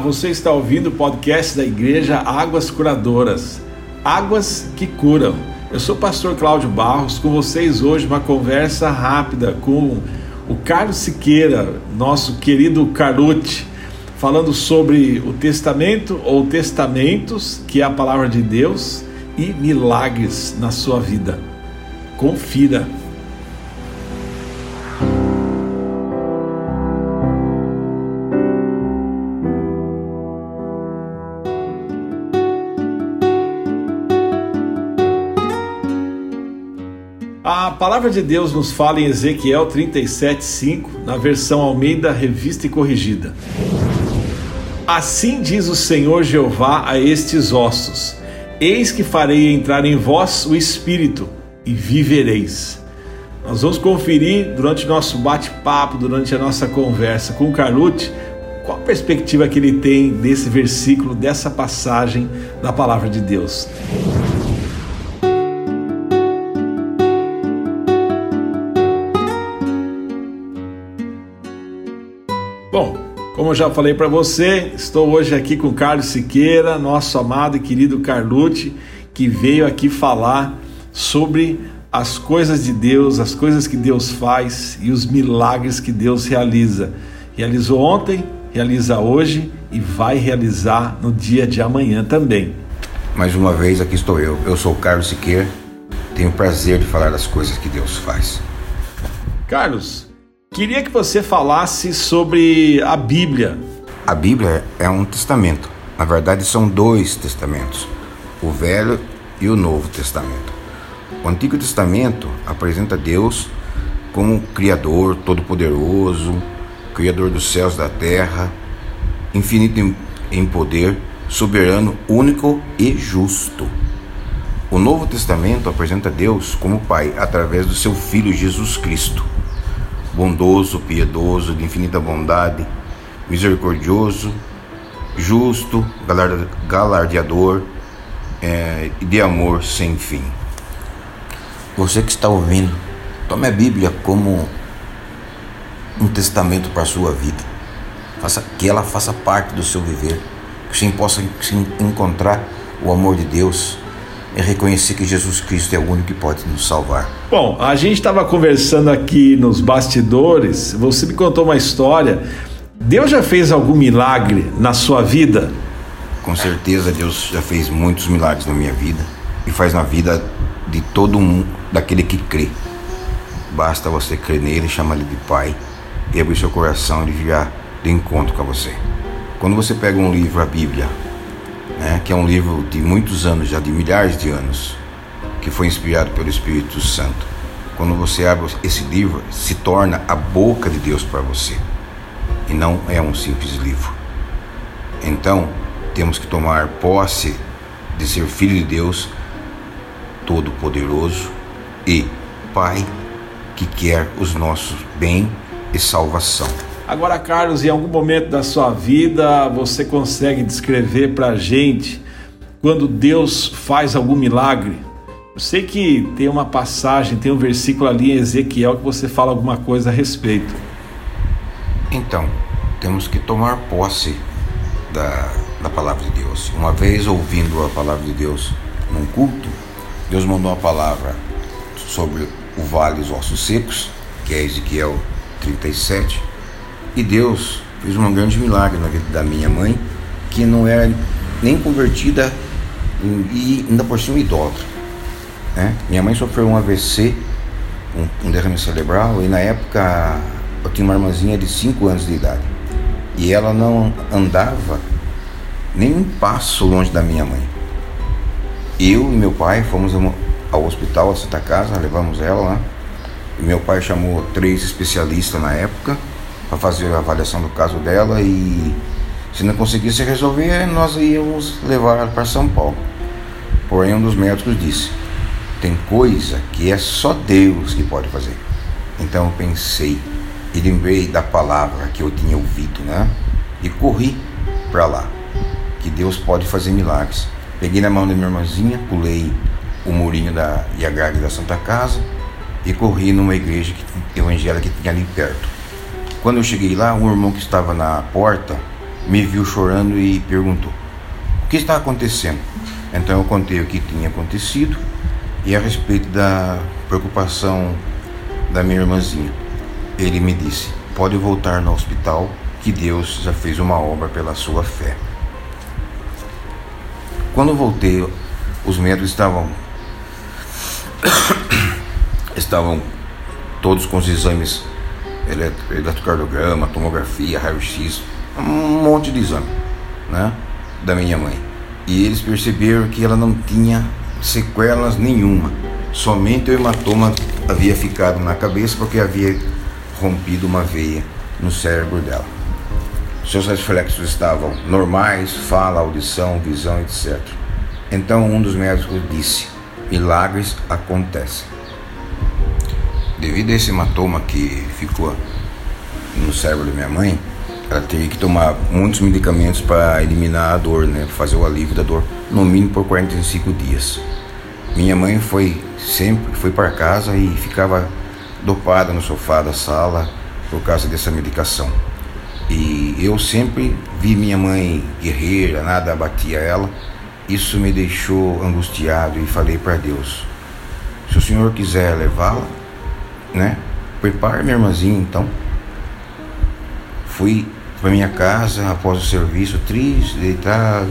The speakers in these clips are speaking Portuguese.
você está ouvindo o podcast da Igreja Águas Curadoras. Águas que curam. Eu sou o pastor Cláudio Barros, com vocês hoje uma conversa rápida com o Carlos Siqueira, nosso querido Carute, falando sobre o testamento ou testamentos, que é a palavra de Deus, e milagres na sua vida. Confira. A palavra de Deus nos fala em Ezequiel 37:5, na versão Almeida Revista e Corrigida. Assim diz o Senhor Jeová a estes ossos: Eis que farei entrar em vós o espírito e vivereis. Nós vamos conferir durante nosso bate-papo, durante a nossa conversa com o qual a perspectiva que ele tem desse versículo, dessa passagem da palavra de Deus. Como eu já falei para você, estou hoje aqui com Carlos Siqueira, nosso amado e querido Carlucci, que veio aqui falar sobre as coisas de Deus, as coisas que Deus faz e os milagres que Deus realiza. Realizou ontem, realiza hoje e vai realizar no dia de amanhã também. Mais uma vez aqui estou eu. Eu sou o Carlos Siqueira. Tenho o prazer de falar das coisas que Deus faz. Carlos, Queria que você falasse sobre a Bíblia. A Bíblia é um testamento. Na verdade, são dois testamentos: o Velho e o Novo Testamento. O Antigo Testamento apresenta Deus como Criador Todo-Poderoso, Criador dos céus e da terra, infinito em poder, soberano, único e justo. O Novo Testamento apresenta Deus como Pai através do seu Filho Jesus Cristo bondoso, piedoso, de infinita bondade, misericordioso, justo, galardeador é, e de amor sem fim. Você que está ouvindo, tome a Bíblia como um testamento para a sua vida. Faça que ela faça parte do seu viver, que você possa encontrar o amor de Deus é reconhecer que Jesus Cristo é o único que pode nos salvar. Bom, a gente estava conversando aqui nos bastidores, você me contou uma história. Deus já fez algum milagre na sua vida? Com certeza Deus já fez muitos milagres na minha vida e faz na vida de todo mundo, daquele que crê. Basta você crer nele, chamar ele de Pai e abrir seu coração e virá de encontro com você. Quando você pega um livro, a Bíblia, né, que é um livro de muitos anos, já de milhares de anos, que foi inspirado pelo Espírito Santo. Quando você abre esse livro, se torna a boca de Deus para você e não é um simples livro. Então, temos que tomar posse de ser filho de Deus Todo-Poderoso e Pai que quer os nossos bem e salvação. Agora, Carlos, em algum momento da sua vida você consegue descrever para a gente quando Deus faz algum milagre? Eu sei que tem uma passagem, tem um versículo ali em Ezequiel que você fala alguma coisa a respeito. Então, temos que tomar posse da, da palavra de Deus. Uma vez ouvindo a palavra de Deus num culto, Deus mandou uma palavra sobre o vale dos ossos secos, que é Ezequiel 37, e Deus fez um grande milagre na vida da minha mãe, que não era nem convertida e ainda por cima idólatra. Né? Minha mãe sofreu um AVC, um, um derrame cerebral, e na época eu tinha uma irmãzinha de 5 anos de idade. E ela não andava nem um passo longe da minha mãe. Eu e meu pai fomos ao hospital, a Santa Casa, levamos ela lá. E meu pai chamou três especialistas na época para fazer a avaliação do caso dela e se não conseguisse resolver, nós íamos levar ela para São Paulo. Porém, um dos médicos disse: tem coisa que é só Deus que pode fazer. Então eu pensei e lembrei da palavra que eu tinha ouvido, né? E corri para lá, que Deus pode fazer milagres. Peguei na mão da minha irmãzinha, pulei o murinho da, e a grade da Santa Casa e corri numa igreja que, evangélica que tinha ali perto. Quando eu cheguei lá, um irmão que estava na porta me viu chorando e perguntou: O que está acontecendo? Então eu contei o que tinha acontecido e a respeito da preocupação da minha irmãzinha. Ele me disse: Pode voltar no hospital, que Deus já fez uma obra pela sua fé. Quando voltei, os médicos estavam estavam todos com os exames eletrocardiograma, tomografia, raio-x, um monte de exame, né, da minha mãe. E eles perceberam que ela não tinha sequelas nenhuma, somente o hematoma havia ficado na cabeça porque havia rompido uma veia no cérebro dela. Seus reflexos estavam normais, fala, audição, visão, etc. Então um dos médicos disse: milagres acontecem. Devido a esse hematoma que ficou no cérebro da minha mãe, ela teria que tomar muitos medicamentos para eliminar a dor, né? Fazer o alívio da dor, no mínimo por 45 dias. Minha mãe foi sempre foi para casa e ficava dopada no sofá da sala por causa dessa medicação. E eu sempre vi minha mãe guerreira, nada abatia ela. Isso me deixou angustiado e falei para Deus: se o Senhor quiser levá-la, né? Prepare minha irmãzinha então. Fui para minha casa após o serviço, triste, deitado.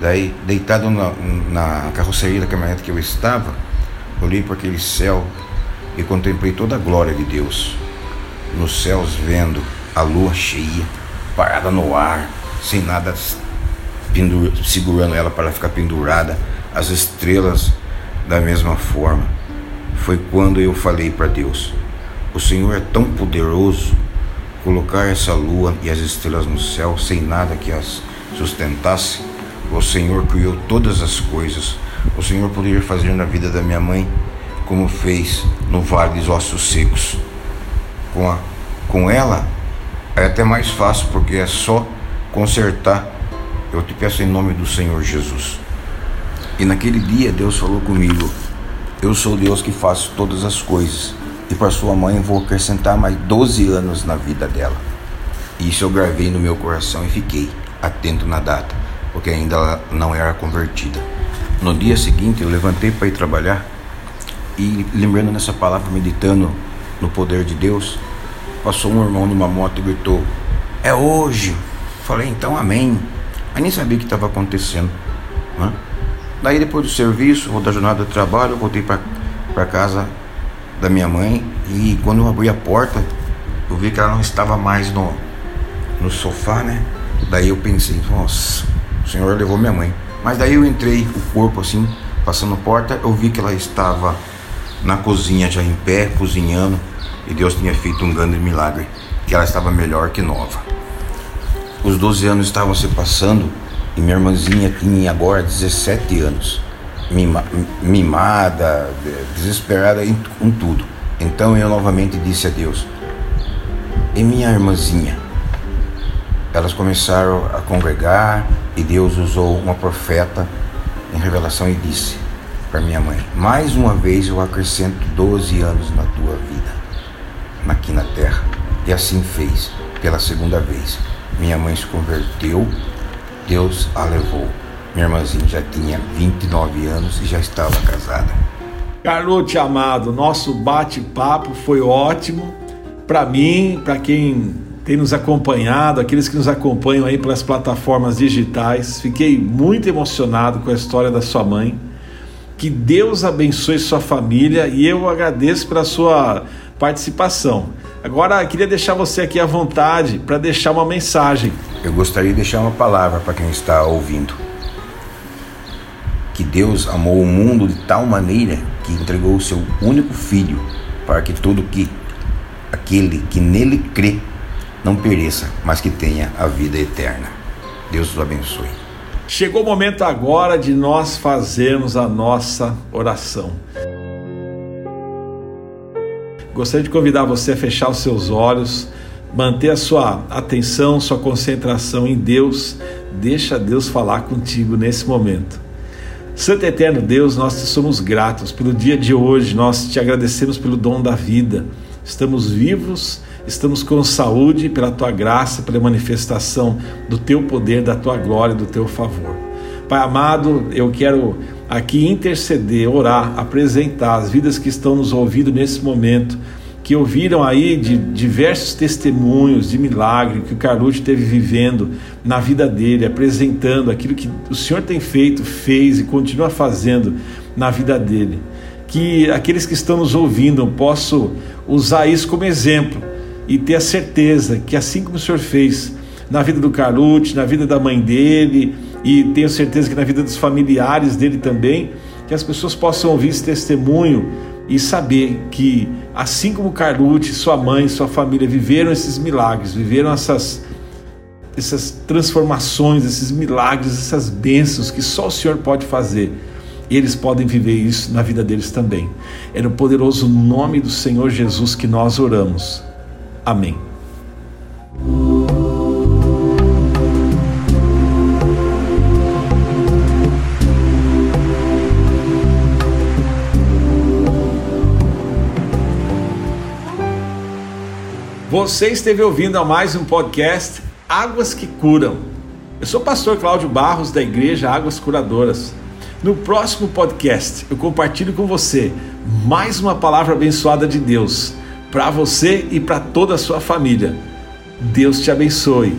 Daí, deitado na, na carroceria da caminhonete que eu estava, olhei para aquele céu e contemplei toda a glória de Deus. Nos céus, vendo a lua cheia, parada no ar, sem nada segurando ela para ficar pendurada, as estrelas da mesma forma foi quando eu falei para Deus: O Senhor é tão poderoso colocar essa lua e as estrelas no céu sem nada que as sustentasse. O Senhor criou todas as coisas. O Senhor poderia fazer na vida da minha mãe como fez no Vale dos Ossos Secos. Com, a, com ela é até mais fácil porque é só consertar. Eu te peço em nome do Senhor Jesus. E naquele dia Deus falou comigo: eu sou Deus que faço todas as coisas. E para sua mãe vou acrescentar mais 12 anos na vida dela. Isso eu gravei no meu coração e fiquei atento na data, porque ainda ela não era convertida. No dia seguinte eu levantei para ir trabalhar e lembrando nessa palavra, meditando no poder de Deus, passou um irmão numa moto e gritou: É hoje! Falei, então amém. Aí nem sabia o que estava acontecendo. Né? Daí depois do serviço, ou da jornada de trabalho, eu voltei para casa da minha mãe e quando eu abri a porta, eu vi que ela não estava mais no, no sofá, né? Daí eu pensei, nossa, o Senhor levou minha mãe. Mas daí eu entrei o corpo assim, passando porta, eu vi que ela estava na cozinha já em pé, cozinhando, e Deus tinha feito um grande milagre, que ela estava melhor que nova. Os 12 anos estavam se passando e minha irmãzinha tinha agora 17 anos, mima, mimada, desesperada em, com tudo. Então eu novamente disse a Deus: E minha irmãzinha? Elas começaram a congregar e Deus usou uma profeta em revelação e disse para minha mãe: Mais uma vez eu acrescento 12 anos na tua vida, aqui na terra. E assim fez, pela segunda vez. Minha mãe se converteu Deus a levou. Minha irmãzinha já tinha 29 anos e já estava casada. Carlote amado, nosso bate-papo foi ótimo. Para mim, para quem tem nos acompanhado, aqueles que nos acompanham aí pelas plataformas digitais, fiquei muito emocionado com a história da sua mãe. Que Deus abençoe sua família e eu agradeço pela sua participação. Agora, queria deixar você aqui à vontade para deixar uma mensagem eu gostaria de deixar uma palavra para quem está ouvindo. Que Deus amou o mundo de tal maneira que entregou o seu único filho para que todo que aquele que nele crê não pereça, mas que tenha a vida eterna. Deus os abençoe. Chegou o momento agora de nós fazermos a nossa oração. Gostaria de convidar você a fechar os seus olhos manter a sua atenção, sua concentração em Deus, deixa Deus falar contigo nesse momento. Santo Eterno Deus, nós te somos gratos pelo dia de hoje, nós te agradecemos pelo dom da vida. Estamos vivos estamos com saúde pela tua graça, pela manifestação do teu poder, da tua glória, do teu favor. Pai amado, eu quero aqui interceder, orar, apresentar as vidas que estão nos ouvindo nesse momento, que ouviram aí de diversos testemunhos de milagre que o Carlucci esteve vivendo na vida dele, apresentando aquilo que o Senhor tem feito, fez e continua fazendo na vida dele. Que aqueles que estão nos ouvindo possam usar isso como exemplo e ter a certeza que assim como o Senhor fez na vida do Carlucci, na vida da mãe dele, e tenho certeza que na vida dos familiares dele também, que as pessoas possam ouvir esse testemunho e saber que, assim como Carlucci, sua mãe, sua família viveram esses milagres, viveram essas, essas transformações, esses milagres, essas bênçãos que só o Senhor pode fazer. Eles podem viver isso na vida deles também. É no poderoso nome do Senhor Jesus que nós oramos. Amém. Você esteve ouvindo a mais um podcast Águas que Curam. Eu sou o pastor Cláudio Barros da Igreja Águas Curadoras. No próximo podcast eu compartilho com você mais uma palavra abençoada de Deus para você e para toda a sua família. Deus te abençoe.